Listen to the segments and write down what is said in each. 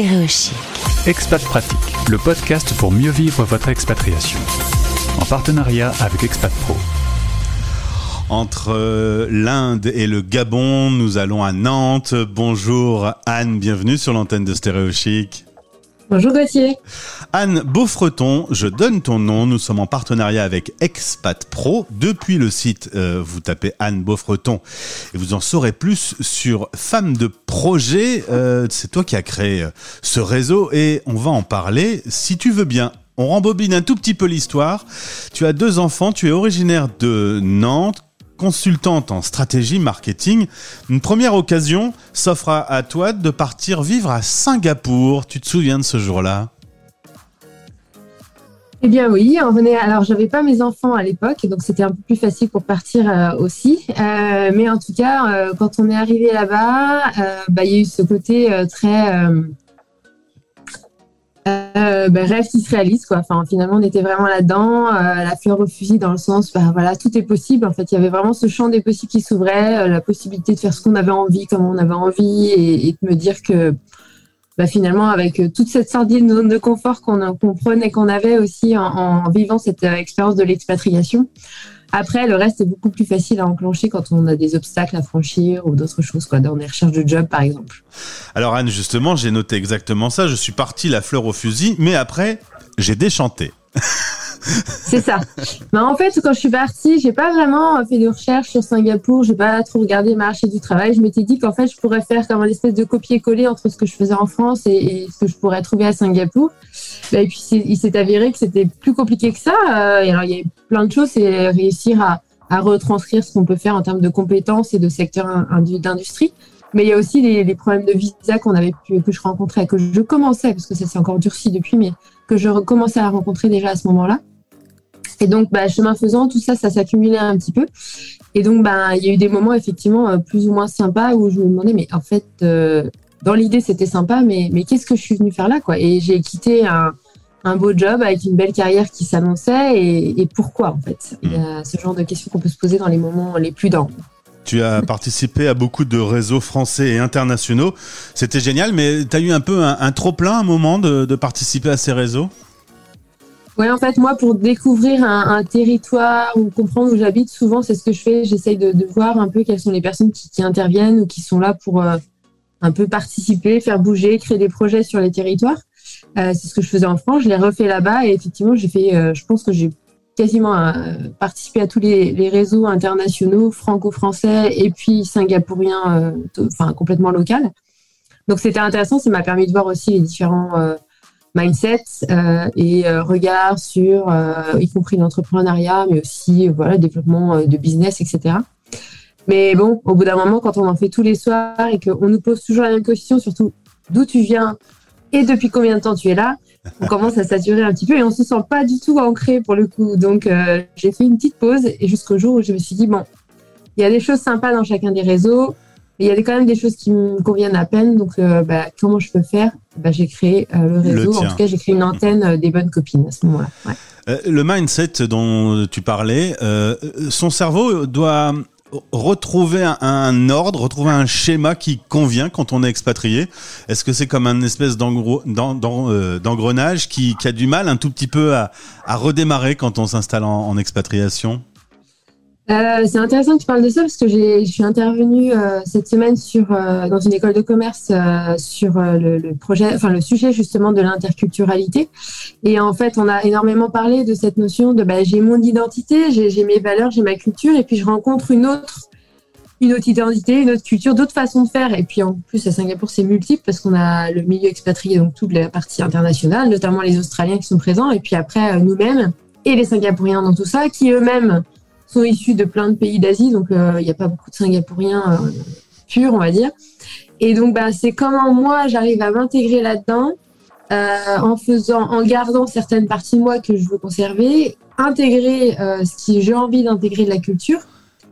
Stéréochic. Expat Pratique, le podcast pour mieux vivre votre expatriation. En partenariat avec Expat Pro. Entre euh, l'Inde et le Gabon, nous allons à Nantes. Bonjour Anne, bienvenue sur l'antenne de Stéréochic. Bonjour Gauthier. Anne Beaufreton, je donne ton nom. Nous sommes en partenariat avec Expat Pro. Depuis le site, euh, vous tapez Anne Beaufreton et vous en saurez plus sur Femmes de Projet. Euh, c'est toi qui as créé euh, ce réseau et on va en parler si tu veux bien. On rembobine un tout petit peu l'histoire. Tu as deux enfants, tu es originaire de Nantes consultante en stratégie marketing, une première occasion s'offre à, toi de partir vivre à Singapour. Tu te souviens de ce jour-là? Eh bien oui, on venait. Alors j'avais pas mes enfants à l'époque, donc c'était un peu plus facile pour partir euh, aussi. Euh, mais en tout cas, euh, quand on est arrivé là-bas, bah, il y a eu ce côté très euh, ben, rêve qui se réalise quoi. Enfin, finalement, on était vraiment là-dedans, euh, la fleur au fusil dans le sens, bah, voilà, tout est possible. En fait, il y avait vraiment ce champ des possibles qui s'ouvrait, euh, la possibilité de faire ce qu'on avait envie, comme on avait envie, et, de me dire que bah, finalement, avec toute cette sardine de confort qu'on prenait, qu'on avait aussi en, en vivant cette expérience de l'expatriation, après, le reste est beaucoup plus facile à enclencher quand on a des obstacles à franchir ou d'autres choses, quoi, dans des recherches de job, par exemple. Alors, Anne, justement, j'ai noté exactement ça. Je suis parti la fleur au fusil, mais après, j'ai déchanté. C'est ça. Mais en fait, quand je suis partie, j'ai pas vraiment fait de recherche sur Singapour. J'ai pas trop regardé le marché du travail. Je m'étais dit qu'en fait, je pourrais faire comme un espèce de copier-coller entre ce que je faisais en France et, ce que je pourrais trouver à Singapour. Et puis, il s'est avéré que c'était plus compliqué que ça. Euh, alors, il y a plein de choses. C'est réussir à, à retranscrire ce qu'on peut faire en termes de compétences et de secteur d'industrie. Mais il y a aussi les, problèmes de visa qu'on avait pu, que je rencontrais, que je commençais, parce que ça s'est encore durci depuis, mais que je recommençais à rencontrer déjà à ce moment-là. Et donc, bah, chemin faisant, tout ça, ça s'accumulait un petit peu. Et donc, bah, il y a eu des moments effectivement euh, plus ou moins sympas où je me demandais, mais en fait, euh, dans l'idée, c'était sympa, mais, mais qu'est-ce que je suis venue faire là, quoi? Et j'ai quitté un, un, beau job avec une belle carrière qui s'annonçait, et, et, pourquoi, en fait? Il y a ce genre de questions qu'on peut se poser dans les moments les plus dents. Tu as participé à beaucoup de réseaux français et internationaux. C'était génial, mais tu as eu un peu un, trop-plein un moment de, de participer à ces réseaux? Oui, en fait, moi, pour découvrir un, territoire ou comprendre où j'habite, souvent, c'est ce que je fais. J'essaye de, voir un peu quelles sont les personnes qui, interviennent ou qui sont là pour euh, un peu participer, faire bouger, créer des projets sur les territoires. Euh, c'est ce que je faisais en France. Je l'ai refait là-bas et effectivement, j'ai fait. Euh, je pense que j'ai quasiment participé à tous les, réseaux internationaux, franco-français et puis singapouriens, enfin complètement local. Donc c'était intéressant. Ça m'a permis de voir aussi les différents mindset euh, et euh, regard sur, euh, y compris l'entrepreneuriat, mais aussi voilà, le développement de business, etc. Mais bon, au bout d'un moment, quand on en fait tous les soirs et qu'on nous pose toujours la même question, surtout d'où tu viens et depuis combien de temps tu es là, on commence à saturer un petit peu et on se sent pas du tout ancré pour le coup. Donc j'ai fait une petite pause et jusqu'au jour où je me suis dit bon, il y a des choses sympas dans chacun des réseaux, mais il y a quand même des choses qui me conviennent à peine. Donc bah, comment je peux faire? Bah, j'ai créé euh, le réseau. en tout cas, j'ai créé une antenne euh, des bonnes copines à ce moment-là. Euh, le mindset dont tu parlais, son cerveau doit retrouver un, ordre, retrouver un schéma qui convient quand on est expatrié Est-ce que c'est comme un espèce d'engrenage qui, a du mal un tout petit peu à, redémarrer quand on s'installe en expatriation? Euh, c'est intéressant que tu parles de ça parce que je suis intervenue euh, cette semaine sur, euh, dans une école de commerce sur le, projet, le sujet justement de l'interculturalité. Et en fait, on a énormément parlé de cette notion de bah, j'ai mon identité, j'ai mes valeurs, j'ai ma culture, et puis je rencontre une autre, une autre identité, une autre culture, d'autres façons de faire. Et puis en plus à Singapour, c'est multiple parce qu'on a le milieu expatrié, donc toute la partie internationale, notamment les Australiens qui sont présents, et puis après nous-mêmes et les Singapouriens dans tout ça, qui eux-mêmes sont issus de plein de pays d'Asie, donc euh, il n'y a pas beaucoup de Singapouriens euh, purs, on va dire. Et donc, bah, c'est comment moi j'arrive à m'intégrer là-dedans, euh, en faisant, en gardant certaines parties de moi que je veux conserver, intégrer ce qui j'ai envie d'intégrer de la culture.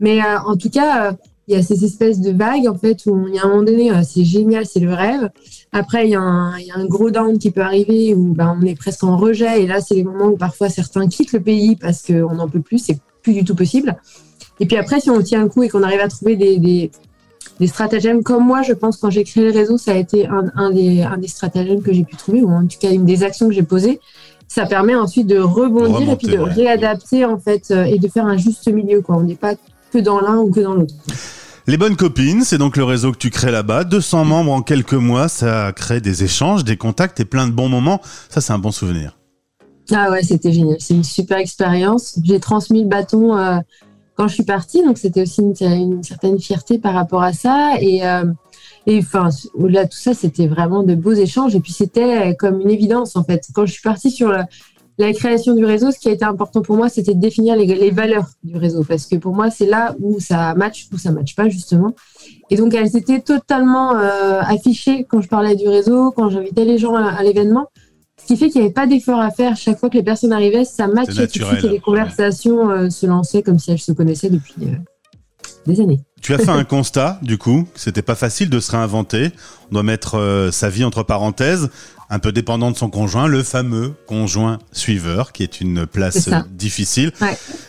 Mais en tout cas, il y a ces espèces de vagues en fait où il y a un moment donné, c'est génial, c'est le rêve. Après, il y, a un, gros down qui peut arriver où bah, on est presque en rejet. Et là, c'est les moments où parfois certains quittent le pays parce qu'on n'en peut plus. Plus du tout possible. Et puis après, si on tient un coup et qu'on arrive à trouver des, des stratagèmes comme moi, je pense, quand j'ai créé le réseau, ça a été un, des, un des stratagèmes que j'ai pu trouver, ou en tout cas une des actions que j'ai posées. Ça permet ensuite de rebondir et puis de réadapter, en fait, euh, et de faire un juste milieu, quoi. On n'est pas que dans l'un ou que dans l'autre. Les bonnes copines, c'est donc le réseau que tu crées là-bas. 200 membres en quelques mois, ça crée des échanges, des contacts et plein de bons moments. Ça, c'est un bon souvenir. Ah ouais, c'était génial. C'est une super expérience. J'ai transmis le bâton euh, quand je suis partie, donc c'était aussi une, certaine fierté par rapport à ça. Et, euh, et enfin, de tout ça, c'était vraiment de beaux échanges. Et puis c'était comme une évidence en fait. Quand je suis partie sur la création du réseau, ce qui a été important pour moi, c'était de définir les, valeurs du réseau. Parce que pour moi, c'est là où ça match, où ça match pas, justement. Et donc, elles étaient totalement euh, affichées quand je parlais du réseau, quand j'invitais les gens à, l'événement. Ce qui fait qu'il n'y avait pas d'effort à faire. Chaque fois que les personnes arrivaient, ça matchait tout de suite et les conversations euh, se lançaient comme si elles se connaissaient depuis euh, des années. Tu as fait un constat, du coup, c'était pas facile de se réinventer. On doit mettre sa vie entre parenthèses un peu dépendant de son conjoint, le fameux conjoint suiveur, qui est une place difficile.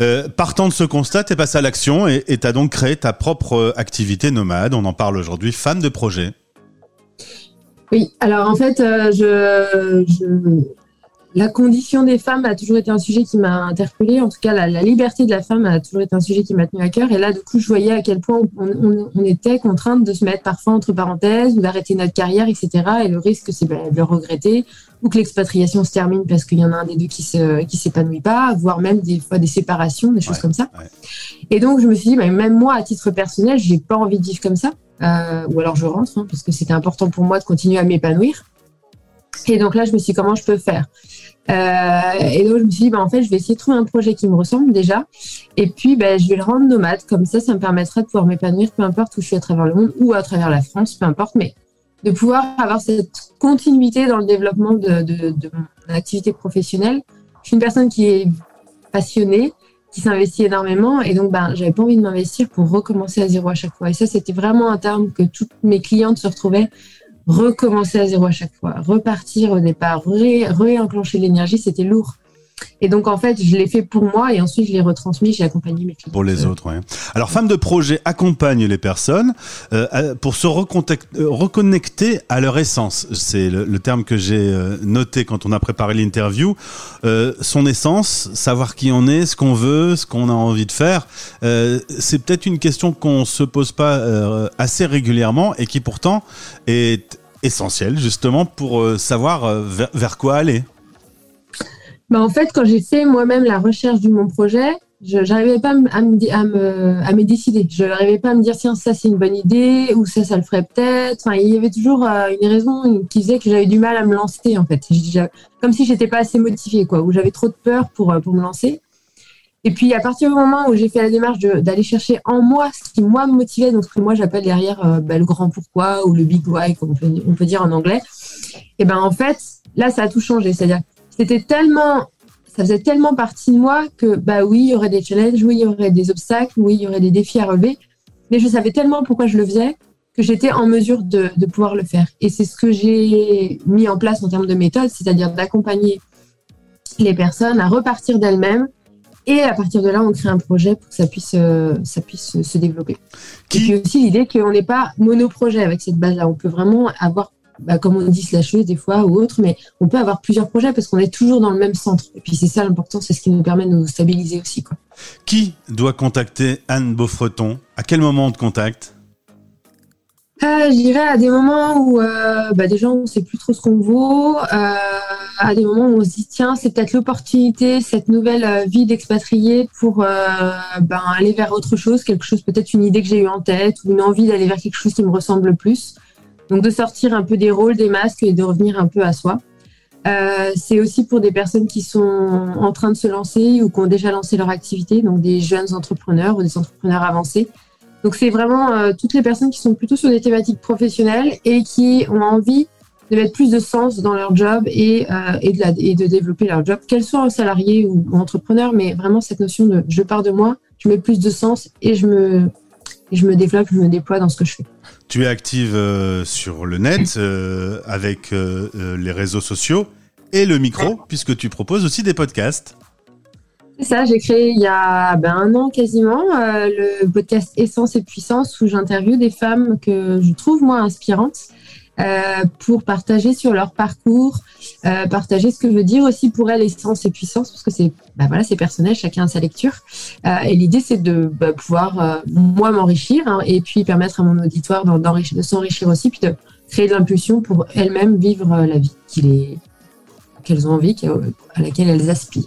Euh, partant de ce constat, tu es passé à l'action et tu as donc créé ta propre activité nomade. On en parle aujourd'hui, femme de projet. Oui, alors en fait, euh, je, la condition des femmes a toujours été un sujet qui m'a interpellée. En tout cas, la, liberté de la femme a toujours été un sujet qui m'a tenu à cœur. Et là, du coup, je voyais à quel point on, était contrainte de se mettre parfois entre parenthèses d'arrêter notre carrière, etc. Et le risque, c'est ben, de le regretter ou que l'expatriation se termine parce qu'il y en a un des deux qui se qui s'épanouit pas, voire même des fois des séparations, des choses comme ça. Et donc, je me suis dit, ben, même moi, à titre personnel, j'ai pas envie de vivre comme ça. Euh, ou alors je rentre, hein, parce que c'était important pour moi de continuer à m'épanouir. Et donc là, je me suis dit, comment je peux faire? Euh, et donc, je me suis dit, bah, en fait, je vais essayer de trouver un projet qui me ressemble déjà. Et puis, bah, je vais le rendre nomade. Comme ça, ça me permettra de pouvoir m'épanouir, peu importe où je suis à travers le monde ou à travers la France, peu importe. Mais de pouvoir avoir cette continuité dans le développement de, mon activité professionnelle. Je suis une personne qui est passionnée, qui s'investit énormément. Et donc, ben, j'avais pas envie de m'investir pour recommencer à zéro à chaque fois. Et ça, c'était vraiment un terme que toutes mes clientes se retrouvaient recommencer à zéro à chaque fois, repartir au départ, réenclencher l'énergie, c'était lourd. Et donc, en fait, je l'ai fait pour moi et ensuite, je l'ai retransmis, j'ai accompagné mes clients. Pour les autres, oui. Alors, femme de projet accompagne les personnes euh, pour se euh, reconnecter à leur essence. C'est le, terme que j'ai euh, noté quand on a préparé l'interview. son essence, savoir qui on est, ce qu'on veut, ce qu'on a envie de faire. c'est peut-être une question qu'on se pose pas assez régulièrement et qui pourtant est essentielle justement pour savoir vers quoi aller. Bah, en fait, quand j'ai fait moi-même la recherche de mon projet, je n'arrivais pas à me, à, me, à me décider. Je n'arrivais pas à me dire, tiens, ça c'est une bonne idée, ou ça, ça le ferait peut-être. Enfin, il y avait toujours euh, une raison qui disait que j'avais du mal à me lancer, en fait. Comme si j'étais pas assez motivée, quoi, ou j'avais trop de peur pour, euh, pour me lancer. Et puis, à partir du moment où j'ai fait la démarche d'aller chercher en moi ce qui, moi, me motivait, donc ce que moi, j'appelle derrière euh, bah, le grand pourquoi ou le big why, comme on peut, on peut dire en anglais, et ben en fait, là, ça a tout changé. C'est-à-dire c'était tellement, ça faisait tellement partie de moi que, bah oui, il y aurait des challenges, oui, il y aurait des obstacles, oui, il y aurait des défis à relever. Mais je savais tellement pourquoi je le faisais que j'étais en mesure de, de, pouvoir le faire. Et c'est ce que j'ai mis en place en termes de méthode, c'est-à-dire d'accompagner les personnes à repartir d'elles-mêmes. Et à partir de là, on crée un projet pour que ça puisse, euh, ça puisse se développer. Et puis aussi l'idée qu'on n'est pas monoprojet avec cette base-là. On peut vraiment avoir bah, comme on dit, slasheuse des fois ou autre, mais on peut avoir plusieurs projets parce qu'on est toujours dans le même centre. Et puis c'est ça l'important, c'est ce qui nous permet de nous stabiliser aussi. Quoi. Qui doit contacter Anne Beaufreton? À quel moment on te contacte? Euh, je dirais à des moments où euh, bah, déjà on ne sait plus trop ce qu'on vaut, euh, à des moments où on se dit tiens c'est peut-être l'opportunité, cette nouvelle euh, vie d'expatrié pour euh, ben, aller vers autre chose, quelque chose peut-être une idée que j'ai eue en tête ou une envie d'aller vers quelque chose qui me ressemble plus. Donc de sortir un peu des rôles, des masques et de revenir un peu à soi. Euh, c'est aussi pour des personnes qui sont en train de se lancer ou qui ont déjà lancé leur activité, donc des jeunes entrepreneurs ou des entrepreneurs avancés. Donc c'est vraiment euh, toutes les personnes qui sont plutôt sur des thématiques professionnelles et qui ont envie de mettre plus de sens dans leur job et, euh, de, développer leur job, qu'elles soient salariés ou, ou entrepreneurs, mais vraiment cette notion de je pars de moi, je mets plus de sens et je me développe, je me déploie dans ce que je fais. Tu es active euh, sur le net euh, avec euh, les réseaux sociaux et le micro, puisque tu proposes aussi des podcasts. ça, j'ai créé il y a ben, un an quasiment le podcast Essence et Puissance où j'interviewe des femmes que je trouve moi inspirantes euh, pour partager sur leur parcours, euh, partager ce que veut dire aussi pour elles essence et puissance parce que c'est ben voilà personnel, chacun a sa lecture. et l'idée c'est de ben, pouvoir moi m'enrichir hein, et puis permettre à mon auditoire de s'enrichir aussi puis de créer de l'impulsion pour elles-mêmes vivre la vie qu'elles ont envie, à laquelle elles aspirent.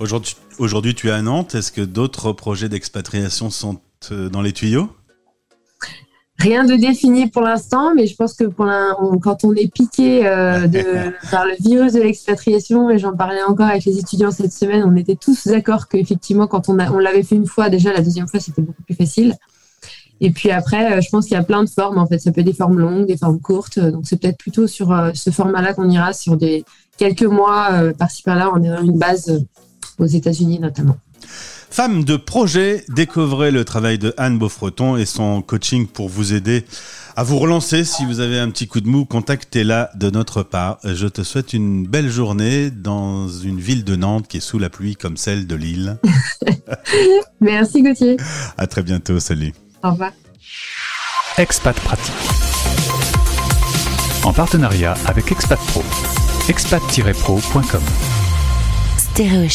Aujourd'hui, Aujourd'hui, tu es à Nantes. Est-ce que d'autres projets d'expatriation sont euh, dans les tuyaux? Rien de défini pour l'instant, mais je pense que pour quand on est piqué euh, par le virus de l'expatriation, et j'en parlais encore avec les étudiants cette semaine, on était tous d'accord qu'effectivement, quand on, on l'avait fait une fois, déjà la deuxième fois, c'était beaucoup plus facile. Et puis après, euh, je pense qu'il y a plein de formes. En fait, ça peut être des formes longues, des formes courtes. Donc c'est peut-être plutôt sur ce format-là qu'on ira sur des quelques mois par-ci par-là en ayant une base aux États-Unis notamment. Femme de projet, découvrez le travail de Anne Beaufreton et son coaching pour vous aider à vous relancer. Si vous avez un petit coup de mou, contactez-la de notre part. Je te souhaite une belle journée dans une ville de Nantes qui est sous la pluie comme celle de Lille. Merci Gauthier. À très bientôt, salut. Au revoir. Expat Pratique. En partenariat avec Expat Pro. expat-pro.com. Stéréo